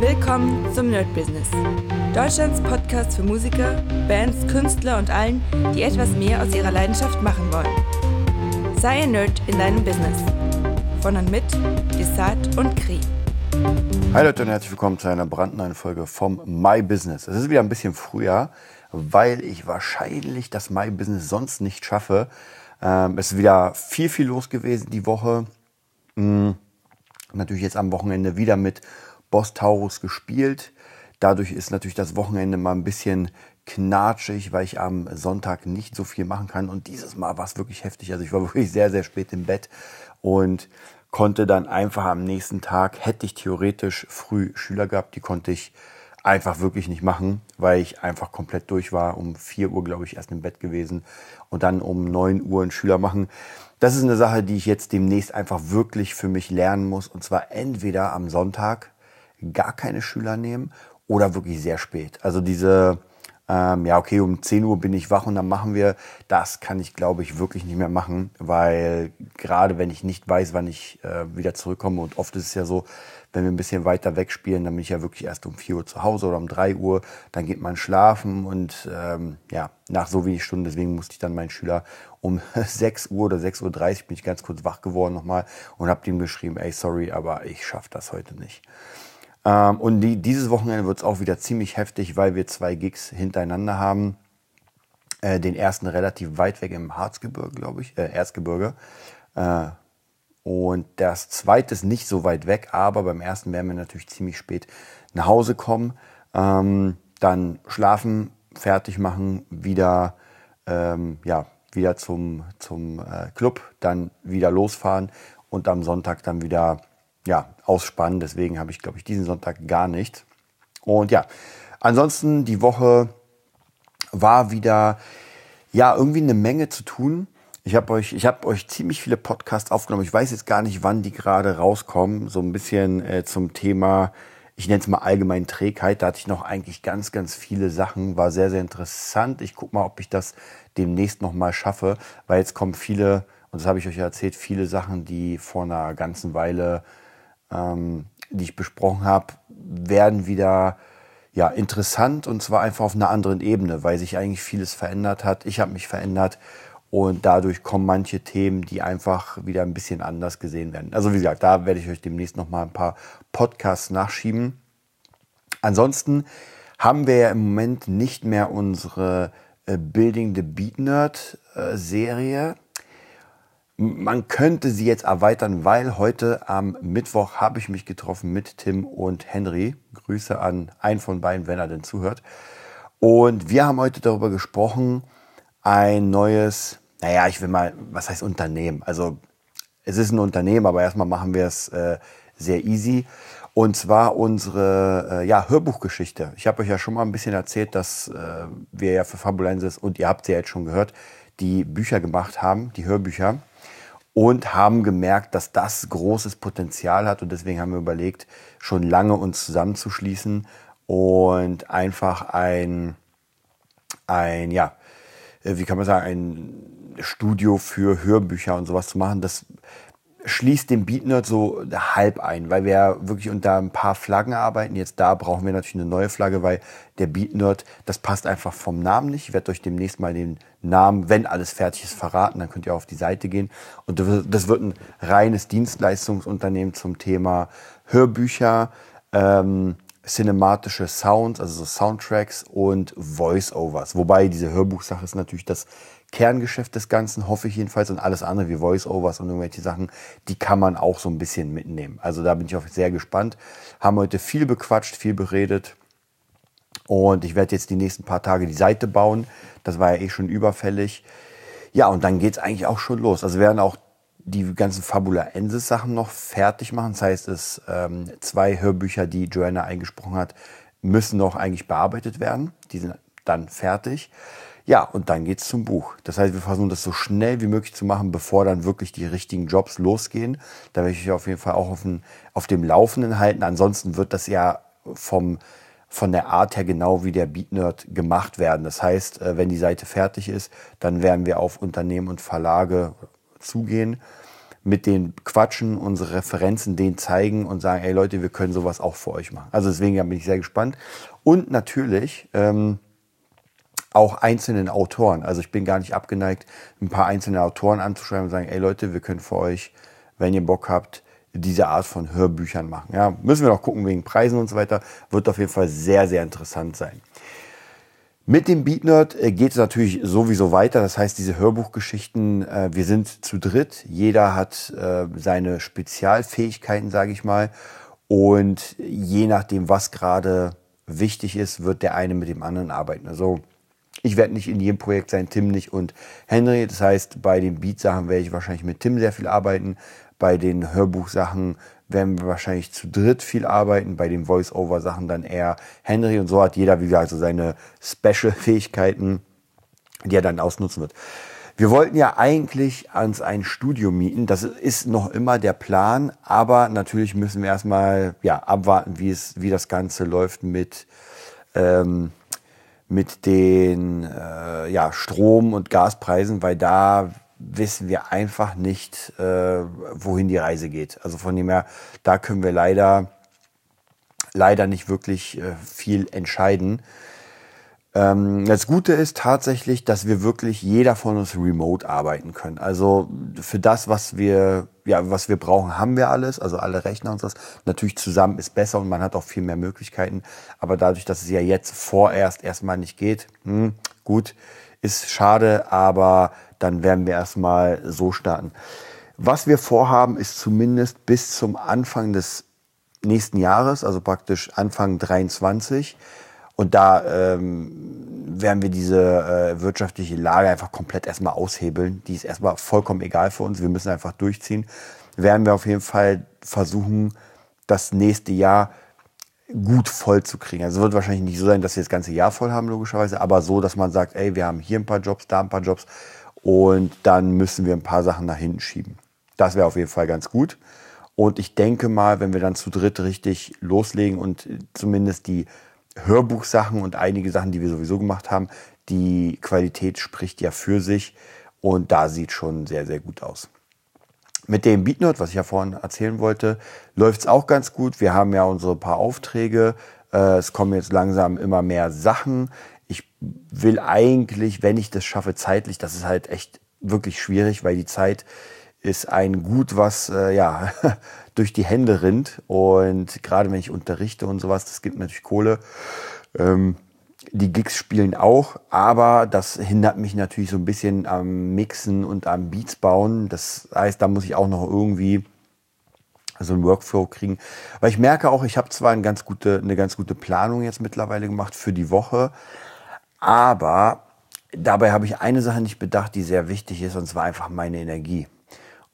Willkommen zum Nerd Business. Deutschlands Podcast für Musiker, Bands, Künstler und allen, die etwas mehr aus ihrer Leidenschaft machen wollen. Sei ein Nerd in deinem Business. Von und mit Desart und Kri. Hi Leute und herzlich willkommen zu einer brandneuen Folge vom My Business. Es ist wieder ein bisschen früher, weil ich wahrscheinlich das My Business sonst nicht schaffe. Ähm, es ist wieder viel, viel los gewesen die Woche. Mhm. Natürlich jetzt am Wochenende wieder mit Boss Taurus gespielt. Dadurch ist natürlich das Wochenende mal ein bisschen knatschig, weil ich am Sonntag nicht so viel machen kann. Und dieses Mal war es wirklich heftig. Also ich war wirklich sehr, sehr spät im Bett und konnte dann einfach am nächsten Tag, hätte ich theoretisch früh Schüler gehabt, die konnte ich einfach wirklich nicht machen, weil ich einfach komplett durch war. Um 4 Uhr, glaube ich, erst im Bett gewesen und dann um 9 Uhr einen Schüler machen. Das ist eine Sache, die ich jetzt demnächst einfach wirklich für mich lernen muss. Und zwar entweder am Sonntag gar keine Schüler nehmen oder wirklich sehr spät. Also diese, ähm, ja, okay, um 10 Uhr bin ich wach und dann machen wir, das kann ich, glaube ich, wirklich nicht mehr machen, weil gerade wenn ich nicht weiß, wann ich äh, wieder zurückkomme und oft ist es ja so, wenn wir ein bisschen weiter weg spielen, dann bin ich ja wirklich erst um 4 Uhr zu Hause oder um 3 Uhr, dann geht man schlafen und ähm, ja, nach so wenig Stunden, deswegen musste ich dann meinen Schüler um 6 Uhr oder 6.30 Uhr bin ich ganz kurz wach geworden nochmal und habe ihm geschrieben, ey, sorry, aber ich schaffe das heute nicht. Ähm, und die, dieses Wochenende wird es auch wieder ziemlich heftig, weil wir zwei Gigs hintereinander haben. Äh, den ersten relativ weit weg im Harzgebirge, glaube ich, äh, Erzgebirge. Äh, und das zweite ist nicht so weit weg, aber beim ersten werden wir natürlich ziemlich spät nach Hause kommen. Ähm, dann schlafen, fertig machen, wieder, ähm, ja, wieder zum, zum äh, Club, dann wieder losfahren und am Sonntag dann wieder ja, ausspannen. Deswegen habe ich, glaube ich, diesen Sonntag gar nicht. Und ja, ansonsten die Woche war wieder, ja, irgendwie eine Menge zu tun. Ich habe euch, ich habe euch ziemlich viele Podcasts aufgenommen. Ich weiß jetzt gar nicht, wann die gerade rauskommen. So ein bisschen äh, zum Thema, ich nenne es mal allgemein Trägheit. Da hatte ich noch eigentlich ganz, ganz viele Sachen. War sehr, sehr interessant. Ich guck mal, ob ich das demnächst noch mal schaffe, weil jetzt kommen viele, und das habe ich euch ja erzählt, viele Sachen, die vor einer ganzen Weile ähm, die ich besprochen habe, werden wieder ja, interessant und zwar einfach auf einer anderen Ebene, weil sich eigentlich vieles verändert hat. Ich habe mich verändert und dadurch kommen manche Themen, die einfach wieder ein bisschen anders gesehen werden. Also wie gesagt, da werde ich euch demnächst noch mal ein paar Podcasts nachschieben. Ansonsten haben wir ja im Moment nicht mehr unsere äh, Building the Beat Nerd äh, Serie. Man könnte sie jetzt erweitern, weil heute am Mittwoch habe ich mich getroffen mit Tim und Henry. Grüße an einen von beiden, wenn er denn zuhört. Und wir haben heute darüber gesprochen, ein neues, naja, ich will mal, was heißt Unternehmen? Also es ist ein Unternehmen, aber erstmal machen wir es äh, sehr easy. Und zwar unsere äh, ja, Hörbuchgeschichte. Ich habe euch ja schon mal ein bisschen erzählt, dass äh, wir ja für Fabulensis, und ihr habt sie ja jetzt schon gehört, die Bücher gemacht haben, die Hörbücher und haben gemerkt, dass das großes Potenzial hat und deswegen haben wir überlegt, schon lange uns zusammenzuschließen und einfach ein, ein ja, äh, wie kann man sagen, ein Studio für Hörbücher und sowas zu machen. Das schließt den Beatnerd so halb ein, weil wir ja wirklich unter ein paar Flaggen arbeiten. Jetzt da brauchen wir natürlich eine neue Flagge, weil der Beatnerd, das passt einfach vom Namen nicht. Ich werde euch demnächst mal den Namen, wenn alles fertig ist, verraten. Dann könnt ihr auf die Seite gehen. Und das wird ein reines Dienstleistungsunternehmen zum Thema Hörbücher, ähm, cinematische Sounds, also so Soundtracks und Voice-Overs. Wobei diese Hörbuchsache ist natürlich das Kerngeschäft des Ganzen, hoffe ich jedenfalls. Und alles andere wie Voice-Overs und irgendwelche Sachen, die kann man auch so ein bisschen mitnehmen. Also da bin ich auch sehr gespannt. Haben heute viel bequatscht, viel beredet. Und ich werde jetzt die nächsten paar Tage die Seite bauen. Das war ja eh schon überfällig. Ja, und dann geht es eigentlich auch schon los. Also werden auch die ganzen Fabula Ensis Sachen noch fertig machen. Das heißt, es ähm, zwei Hörbücher, die Joanna eingesprochen hat, müssen noch eigentlich bearbeitet werden. Die sind dann fertig. Ja, und dann geht's zum Buch. Das heißt, wir versuchen das so schnell wie möglich zu machen, bevor dann wirklich die richtigen Jobs losgehen. Da werde ich euch auf jeden Fall auch auf, den, auf dem Laufenden halten. Ansonsten wird das ja vom, von der Art her genau wie der Beat Nerd gemacht werden. Das heißt, äh, wenn die Seite fertig ist, dann werden wir auf Unternehmen und Verlage zugehen mit denen quatschen, unsere Referenzen denen zeigen und sagen, ey Leute, wir können sowas auch für euch machen. Also deswegen bin ich sehr gespannt. Und natürlich ähm, auch einzelnen Autoren. Also ich bin gar nicht abgeneigt, ein paar einzelne Autoren anzuschreiben und sagen, ey Leute, wir können für euch, wenn ihr Bock habt, diese Art von Hörbüchern machen. Ja, müssen wir noch gucken wegen Preisen und so weiter. Wird auf jeden Fall sehr, sehr interessant sein. Mit dem BeatNerd äh, geht es natürlich sowieso weiter. Das heißt, diese Hörbuchgeschichten, äh, wir sind zu dritt. Jeder hat äh, seine Spezialfähigkeiten, sage ich mal. Und je nachdem, was gerade wichtig ist, wird der eine mit dem anderen arbeiten. Also ich werde nicht in jedem Projekt sein, Tim nicht und Henry. Das heißt, bei den Beat-Sachen werde ich wahrscheinlich mit Tim sehr viel arbeiten. Bei den Hörbuchsachen werden wir wahrscheinlich zu dritt viel arbeiten, bei den Voice-Over-Sachen dann eher Henry und so hat jeder, wie gesagt, so seine Special-Fähigkeiten, die er dann ausnutzen wird. Wir wollten ja eigentlich ans ein Studio mieten. Das ist noch immer der Plan, aber natürlich müssen wir erstmal ja, abwarten, wie, es, wie das Ganze läuft mit, ähm, mit den äh, ja, Strom- und Gaspreisen, weil da wissen wir einfach nicht, äh, wohin die Reise geht. Also von dem her, da können wir leider, leider nicht wirklich äh, viel entscheiden. Ähm, das Gute ist tatsächlich, dass wir wirklich jeder von uns remote arbeiten können. Also für das, was wir, ja, was wir brauchen, haben wir alles. Also alle Rechner und so. Natürlich zusammen ist besser und man hat auch viel mehr Möglichkeiten. Aber dadurch, dass es ja jetzt vorerst erstmal nicht geht, hm, gut, ist schade, aber dann werden wir erstmal so starten. Was wir vorhaben, ist zumindest bis zum Anfang des nächsten Jahres, also praktisch Anfang 23. Und da ähm, werden wir diese äh, wirtschaftliche Lage einfach komplett erstmal aushebeln. Die ist erstmal vollkommen egal für uns. Wir müssen einfach durchziehen. Werden wir auf jeden Fall versuchen, das nächste Jahr gut voll zu kriegen. Also es wird wahrscheinlich nicht so sein, dass wir das ganze Jahr voll haben, logischerweise, aber so, dass man sagt, ey, wir haben hier ein paar Jobs, da ein paar Jobs und dann müssen wir ein paar Sachen nach hinten schieben. Das wäre auf jeden Fall ganz gut. Und ich denke mal, wenn wir dann zu dritt richtig loslegen und zumindest die Hörbuchsachen und einige Sachen, die wir sowieso gemacht haben, die Qualität spricht ja für sich und da sieht schon sehr, sehr gut aus. Mit dem BeatNote, was ich ja vorhin erzählen wollte, läuft es auch ganz gut. Wir haben ja unsere paar Aufträge. Äh, es kommen jetzt langsam immer mehr Sachen ich will eigentlich, wenn ich das schaffe, zeitlich, das ist halt echt wirklich schwierig, weil die Zeit ist ein Gut, was äh, ja durch die Hände rinnt. Und gerade wenn ich unterrichte und sowas, das gibt natürlich Kohle. Ähm, die Gigs spielen auch, aber das hindert mich natürlich so ein bisschen am Mixen und am Beats bauen. Das heißt, da muss ich auch noch irgendwie so einen Workflow kriegen. Weil ich merke auch, ich habe zwar eine ganz gute, eine ganz gute Planung jetzt mittlerweile gemacht für die Woche, aber dabei habe ich eine Sache nicht bedacht, die sehr wichtig ist, und zwar einfach meine Energie.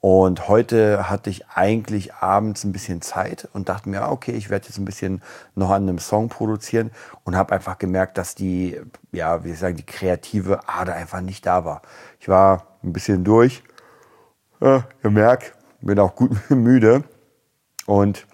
Und heute hatte ich eigentlich abends ein bisschen Zeit und dachte mir, okay, ich werde jetzt ein bisschen noch an einem Song produzieren und habe einfach gemerkt, dass die, ja, wie ich sagen, die kreative Ader einfach nicht da war. Ich war ein bisschen durch, ja, gemerkt, bin auch gut müde und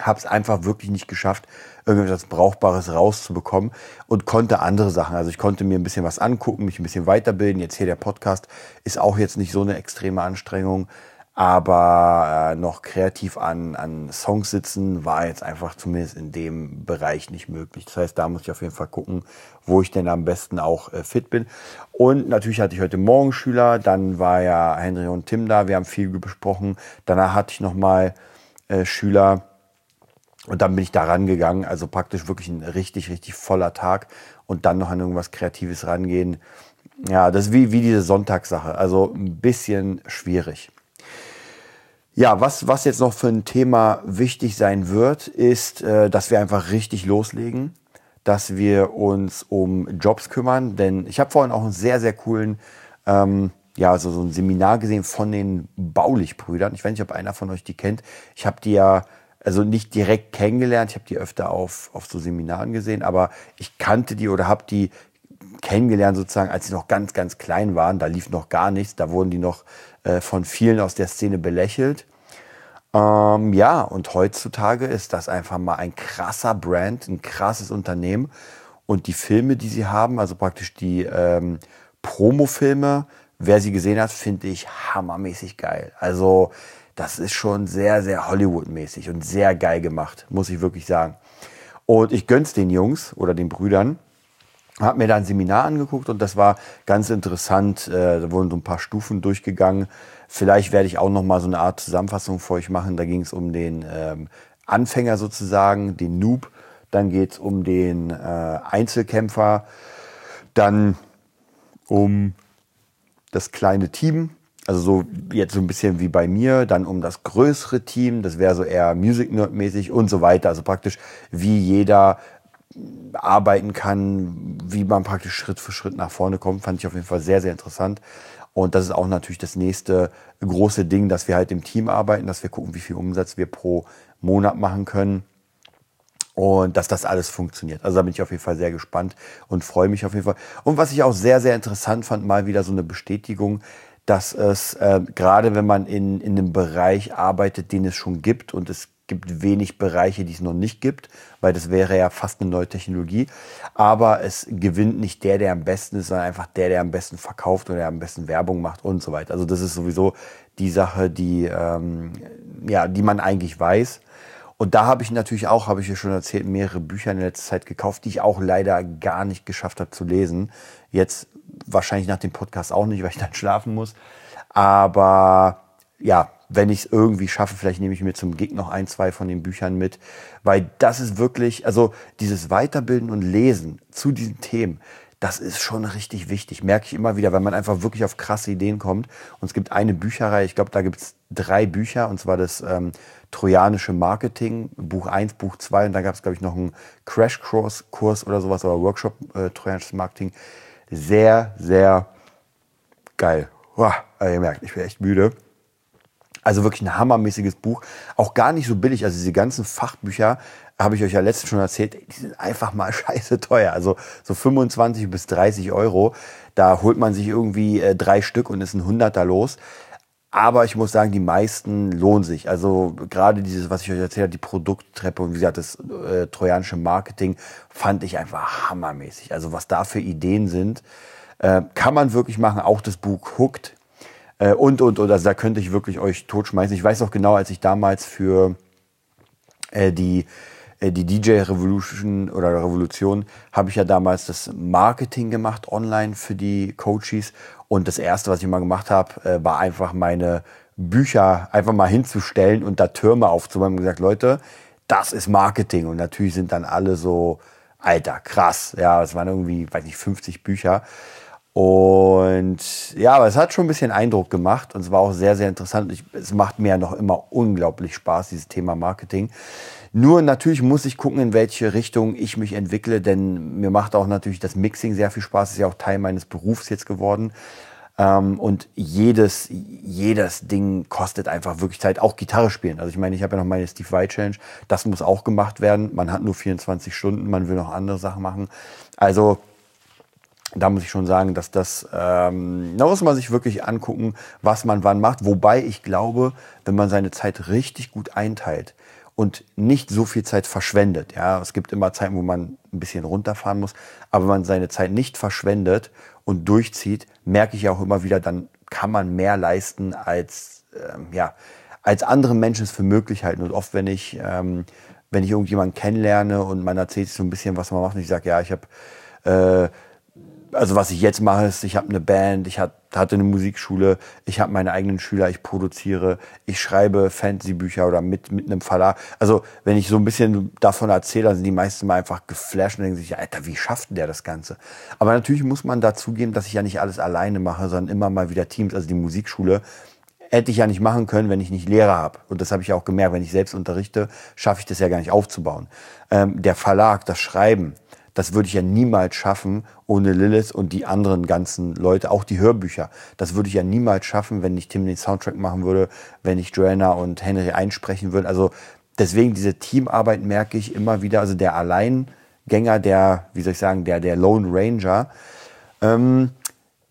habe es einfach wirklich nicht geschafft, irgendetwas Brauchbares rauszubekommen und konnte andere Sachen. Also ich konnte mir ein bisschen was angucken, mich ein bisschen weiterbilden. Jetzt hier der Podcast ist auch jetzt nicht so eine extreme Anstrengung, aber äh, noch kreativ an, an Songs sitzen war jetzt einfach zumindest in dem Bereich nicht möglich. Das heißt, da muss ich auf jeden Fall gucken, wo ich denn am besten auch äh, fit bin. Und natürlich hatte ich heute Morgen Schüler, dann war ja Henry und Tim da, wir haben viel besprochen. Danach hatte ich nochmal äh, Schüler, und dann bin ich da rangegangen, also praktisch wirklich ein richtig, richtig voller Tag und dann noch an irgendwas Kreatives rangehen. Ja, das ist wie, wie diese Sonntagssache, also ein bisschen schwierig. Ja, was, was jetzt noch für ein Thema wichtig sein wird, ist, äh, dass wir einfach richtig loslegen, dass wir uns um Jobs kümmern, denn ich habe vorhin auch einen sehr, sehr coolen, ähm, ja, also so ein Seminar gesehen von den Baulich-Brüdern. Ich weiß nicht, ob einer von euch die kennt. Ich habe die ja also nicht direkt kennengelernt, ich habe die öfter auf, auf so Seminaren gesehen, aber ich kannte die oder habe die kennengelernt sozusagen, als sie noch ganz, ganz klein waren. Da lief noch gar nichts, da wurden die noch äh, von vielen aus der Szene belächelt. Ähm, ja, und heutzutage ist das einfach mal ein krasser Brand, ein krasses Unternehmen. Und die Filme, die sie haben, also praktisch die ähm, Promo-Filme wer sie gesehen hat, finde ich hammermäßig geil. Also das ist schon sehr, sehr Hollywood-mäßig und sehr geil gemacht, muss ich wirklich sagen. Und ich gönn's den Jungs oder den Brüdern. Hab mir da ein Seminar angeguckt und das war ganz interessant. Äh, da wurden so ein paar Stufen durchgegangen. Vielleicht werde ich auch noch mal so eine Art Zusammenfassung für euch machen. Da ging es um den ähm, Anfänger sozusagen, den Noob. Dann geht es um den äh, Einzelkämpfer. Dann um das kleine Team, also so jetzt so ein bisschen wie bei mir, dann um das größere Team, das wäre so eher Music Nerd mäßig und so weiter. Also praktisch wie jeder arbeiten kann, wie man praktisch Schritt für Schritt nach vorne kommt, fand ich auf jeden Fall sehr, sehr interessant. Und das ist auch natürlich das nächste große Ding, dass wir halt im Team arbeiten, dass wir gucken, wie viel Umsatz wir pro Monat machen können und dass das alles funktioniert. Also da bin ich auf jeden Fall sehr gespannt und freue mich auf jeden Fall. Und was ich auch sehr, sehr interessant fand, mal wieder so eine Bestätigung, dass es äh, gerade wenn man in, in einem Bereich arbeitet, den es schon gibt und es gibt wenig Bereiche, die es noch nicht gibt, weil das wäre ja fast eine neue Technologie. Aber es gewinnt nicht der, der am besten ist, sondern einfach der, der am besten verkauft oder der am besten Werbung macht und so weiter. Also das ist sowieso die Sache, die, ähm, ja, die man eigentlich weiß. Und da habe ich natürlich auch, habe ich ja schon erzählt, mehrere Bücher in der letzten Zeit gekauft, die ich auch leider gar nicht geschafft habe zu lesen. Jetzt wahrscheinlich nach dem Podcast auch nicht, weil ich dann schlafen muss. Aber ja, wenn ich es irgendwie schaffe, vielleicht nehme ich mir zum Gig noch ein, zwei von den Büchern mit, weil das ist wirklich, also dieses Weiterbilden und Lesen zu diesen Themen, das ist schon richtig wichtig, merke ich immer wieder, weil man einfach wirklich auf krasse Ideen kommt. Und es gibt eine Bücherei, ich glaube, da gibt es drei Bücher, und zwar das ähm, Trojanische Marketing, Buch 1, Buch 2, und da gab es, glaube ich, noch einen Crash-Kurs oder sowas, oder Workshop äh, Trojanisches Marketing. Sehr, sehr geil. Boah, ihr merkt, ich bin echt müde. Also wirklich ein hammermäßiges Buch. Auch gar nicht so billig. Also diese ganzen Fachbücher, habe ich euch ja letztens schon erzählt, die sind einfach mal scheiße teuer. Also so 25 bis 30 Euro. Da holt man sich irgendwie äh, drei Stück und ist ein Hunderter los. Aber ich muss sagen, die meisten lohnen sich. Also gerade dieses, was ich euch erzählt habe, die Produkttreppe und wie gesagt, das äh, trojanische Marketing, fand ich einfach hammermäßig. Also was da für Ideen sind, äh, kann man wirklich machen. Auch das Buch Hooked äh, und, und, und. Also da könnte ich wirklich euch totschmeißen. Ich weiß auch genau, als ich damals für äh, die äh, die DJ Revolution oder Revolution habe ich ja damals das Marketing gemacht online für die Coaches und das erste, was ich mal gemacht habe, äh, war einfach meine Bücher einfach mal hinzustellen und da Türme aufzubauen und gesagt, Leute, das ist Marketing. Und natürlich sind dann alle so, alter, krass, ja, es waren irgendwie, weiß nicht, 50 Bücher und ja, aber es hat schon ein bisschen Eindruck gemacht und es war auch sehr, sehr interessant. Ich, es macht mir ja noch immer unglaublich Spaß, dieses Thema Marketing. Nur natürlich muss ich gucken, in welche Richtung ich mich entwickle, denn mir macht auch natürlich das Mixing sehr viel Spaß. Ist ja auch Teil meines Berufs jetzt geworden. Ähm, und jedes, jedes Ding kostet einfach wirklich Zeit. Auch Gitarre spielen. Also ich meine, ich habe ja noch meine Steve Vai Challenge. Das muss auch gemacht werden. Man hat nur 24 Stunden. Man will noch andere Sachen machen. Also da muss ich schon sagen, dass das, ähm, da muss man sich wirklich angucken, was man wann macht. Wobei ich glaube, wenn man seine Zeit richtig gut einteilt und nicht so viel Zeit verschwendet, ja, es gibt immer Zeiten, wo man ein bisschen runterfahren muss, aber wenn man seine Zeit nicht verschwendet und durchzieht, merke ich ja auch immer wieder, dann kann man mehr leisten als, ähm, ja, als andere Menschen es für möglich halten. Und oft, wenn ich, ähm, wenn ich irgendjemanden kennenlerne und man erzählt so ein bisschen, was man macht, und ich sage, ja, ich habe äh, also was ich jetzt mache, ist, ich habe eine Band, ich hatte eine Musikschule, ich habe meine eigenen Schüler, ich produziere, ich schreibe Fantasy-Bücher oder mit, mit einem Verlag. Also wenn ich so ein bisschen davon erzähle, dann sind die meisten mal einfach geflasht und denken sich, Alter, wie schafft denn der das Ganze? Aber natürlich muss man dazugeben, dass ich ja nicht alles alleine mache, sondern immer mal wieder Teams. Also die Musikschule hätte ich ja nicht machen können, wenn ich nicht Lehrer habe. Und das habe ich auch gemerkt, wenn ich selbst unterrichte, schaffe ich das ja gar nicht aufzubauen. Ähm, der Verlag, das Schreiben, das würde ich ja niemals schaffen ohne Lilith und die anderen ganzen Leute, auch die Hörbücher. Das würde ich ja niemals schaffen, wenn ich Tim den Soundtrack machen würde, wenn ich Joanna und Henry einsprechen würde. Also deswegen diese Teamarbeit merke ich immer wieder. Also der Alleingänger, der, wie soll ich sagen, der, der Lone Ranger. Ähm,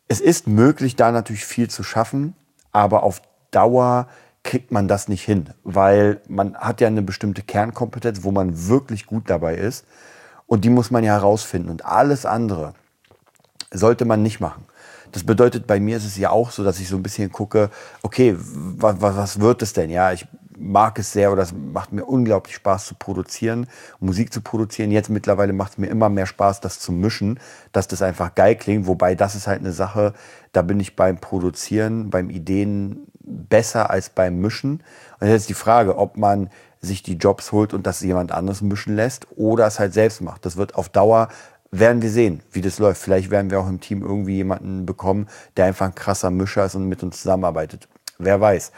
es ist möglich, da natürlich viel zu schaffen, aber auf Dauer kriegt man das nicht hin, weil man hat ja eine bestimmte Kernkompetenz, wo man wirklich gut dabei ist. Und die muss man ja herausfinden. Und alles andere sollte man nicht machen. Das bedeutet, bei mir ist es ja auch so, dass ich so ein bisschen gucke, okay, was, was, wird es denn? Ja, ich mag es sehr oder es macht mir unglaublich Spaß zu produzieren, Musik zu produzieren. Jetzt mittlerweile macht es mir immer mehr Spaß, das zu mischen, dass das einfach geil klingt. Wobei das ist halt eine Sache, da bin ich beim Produzieren, beim Ideen besser als beim Mischen. Und jetzt ist die Frage, ob man sich die Jobs holt und das jemand anderes mischen lässt oder es halt selbst macht. Das wird auf Dauer werden wir sehen, wie das läuft. Vielleicht werden wir auch im Team irgendwie jemanden bekommen, der einfach ein krasser Mischer ist und mit uns zusammenarbeitet. Wer weiß.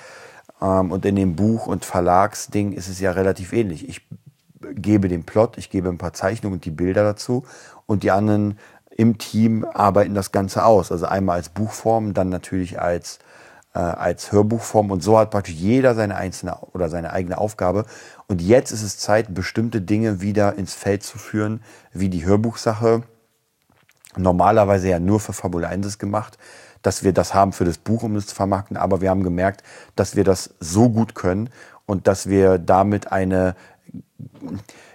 Ähm, und in dem Buch- und Verlagsding ist es ja relativ ähnlich. Ich gebe den Plot, ich gebe ein paar Zeichnungen und die Bilder dazu und die anderen im Team arbeiten das Ganze aus. Also einmal als Buchform, dann natürlich als äh, als Hörbuchform und so hat praktisch jeder seine einzelne oder seine eigene Aufgabe. Und jetzt ist es Zeit, bestimmte Dinge wieder ins Feld zu führen, wie die Hörbuchsache. Normalerweise ja nur für Fabula 1 gemacht, dass wir das haben für das Buch, um es zu vermarkten. Aber wir haben gemerkt, dass wir das so gut können und dass wir damit eine,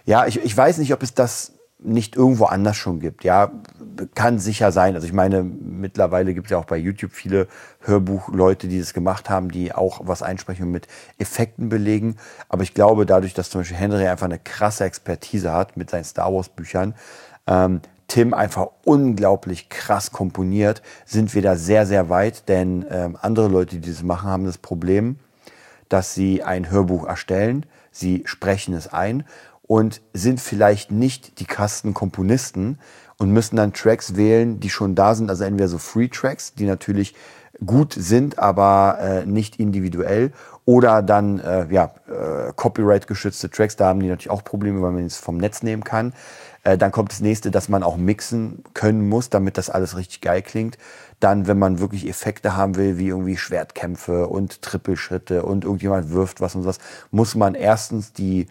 ja, ich, ich weiß nicht, ob es das nicht irgendwo anders schon gibt. Ja, kann sicher sein. Also ich meine, mittlerweile gibt es ja auch bei YouTube viele Hörbuchleute, die das gemacht haben, die auch was einsprechen und mit Effekten belegen. Aber ich glaube, dadurch, dass zum Beispiel Henry einfach eine krasse Expertise hat mit seinen Star Wars Büchern, ähm, Tim einfach unglaublich krass komponiert, sind wir da sehr, sehr weit. Denn ähm, andere Leute, die das machen, haben das Problem, dass sie ein Hörbuch erstellen, sie sprechen es ein und sind vielleicht nicht die krassen Komponisten und müssen dann Tracks wählen, die schon da sind. Also entweder so Free Tracks, die natürlich gut sind, aber äh, nicht individuell. Oder dann äh, ja, äh, Copyright-geschützte Tracks, da haben die natürlich auch Probleme, weil man es vom Netz nehmen kann. Äh, dann kommt das nächste, dass man auch mixen können muss, damit das alles richtig geil klingt. Dann, wenn man wirklich Effekte haben will, wie irgendwie Schwertkämpfe und Trippelschritte und irgendjemand wirft was und was, muss man erstens die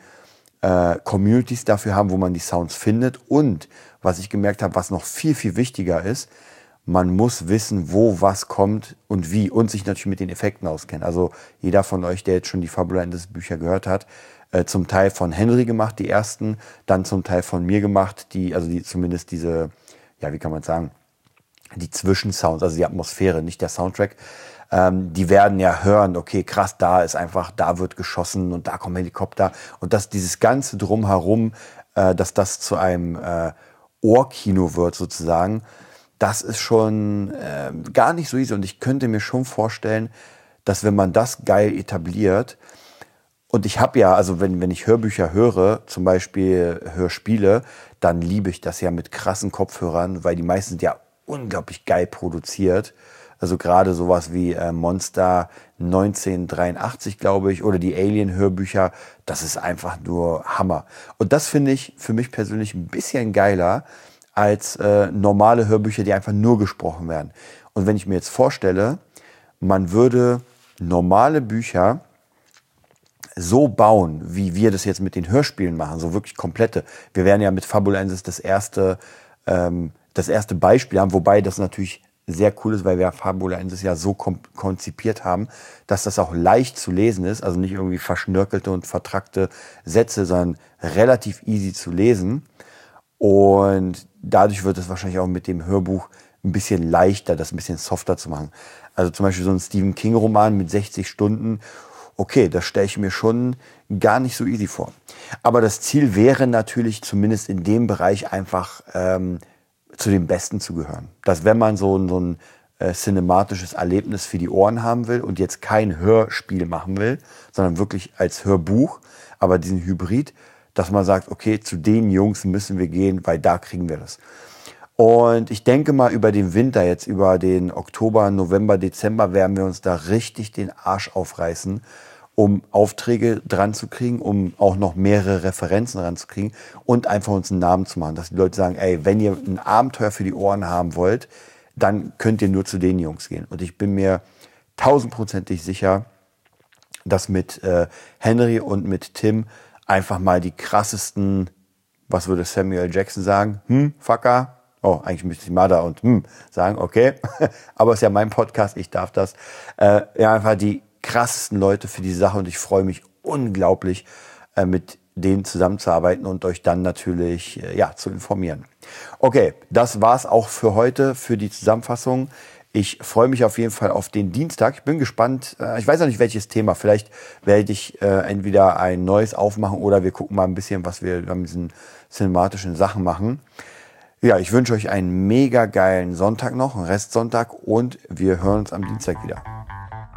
äh, Communities dafür haben, wo man die Sounds findet. Und was ich gemerkt habe, was noch viel, viel wichtiger ist, man muss wissen, wo was kommt und wie und sich natürlich mit den Effekten auskennen. Also jeder von euch, der jetzt schon die Fabula Indes Bücher gehört hat, äh, zum Teil von Henry gemacht, die ersten, dann zum Teil von mir gemacht, die, also die zumindest diese, ja, wie kann man sagen, die Zwischensounds, also die Atmosphäre, nicht der Soundtrack ähm, die werden ja hören, okay, krass, da ist einfach, da wird geschossen und da kommen Helikopter. Und dass dieses Ganze drumherum, äh, dass das zu einem äh, Ohrkino wird sozusagen, das ist schon äh, gar nicht so easy. Und ich könnte mir schon vorstellen, dass wenn man das geil etabliert, und ich habe ja, also wenn, wenn ich Hörbücher höre, zum Beispiel Hörspiele, dann liebe ich das ja mit krassen Kopfhörern, weil die meisten sind ja unglaublich geil produziert. Also gerade sowas wie äh, Monster 1983, glaube ich, oder die Alien-Hörbücher, das ist einfach nur Hammer. Und das finde ich für mich persönlich ein bisschen geiler als äh, normale Hörbücher, die einfach nur gesprochen werden. Und wenn ich mir jetzt vorstelle, man würde normale Bücher so bauen, wie wir das jetzt mit den Hörspielen machen, so wirklich komplette. Wir werden ja mit Fabulensis das erste, ähm, das erste Beispiel haben, wobei das natürlich sehr cool ist, weil wir Fabula Ensis ja so konzipiert haben, dass das auch leicht zu lesen ist, also nicht irgendwie verschnörkelte und vertrackte Sätze, sondern relativ easy zu lesen. Und dadurch wird es wahrscheinlich auch mit dem Hörbuch ein bisschen leichter, das ein bisschen softer zu machen. Also zum Beispiel so ein Stephen King Roman mit 60 Stunden, okay, das stelle ich mir schon gar nicht so easy vor. Aber das Ziel wäre natürlich zumindest in dem Bereich einfach ähm, zu den Besten zu gehören. Dass wenn man so, so ein äh, cinematisches Erlebnis für die Ohren haben will und jetzt kein Hörspiel machen will, sondern wirklich als Hörbuch, aber diesen Hybrid, dass man sagt, okay, zu den Jungs müssen wir gehen, weil da kriegen wir das. Und ich denke mal, über den Winter, jetzt über den Oktober, November, Dezember, werden wir uns da richtig den Arsch aufreißen um Aufträge dran zu kriegen, um auch noch mehrere Referenzen ranzukriegen und einfach uns einen Namen zu machen. Dass die Leute sagen, ey, wenn ihr ein Abenteuer für die Ohren haben wollt, dann könnt ihr nur zu den Jungs gehen. Und ich bin mir tausendprozentig sicher, dass mit äh, Henry und mit Tim einfach mal die krassesten, was würde Samuel Jackson sagen? Hm, Fucker? Oh, eigentlich müsste ich Mada und hm sagen, okay. Aber es ist ja mein Podcast, ich darf das. Äh, ja, einfach die krassesten Leute für die Sache und ich freue mich unglaublich, äh, mit denen zusammenzuarbeiten und euch dann natürlich äh, ja, zu informieren. Okay, das war's auch für heute, für die Zusammenfassung. Ich freue mich auf jeden Fall auf den Dienstag. Ich bin gespannt. Äh, ich weiß noch nicht, welches Thema. Vielleicht werde ich äh, entweder ein neues aufmachen oder wir gucken mal ein bisschen, was wir mit diesen cinematischen Sachen machen. Ja, ich wünsche euch einen mega geilen Sonntag noch, einen Restsonntag und wir hören uns am Dienstag wieder.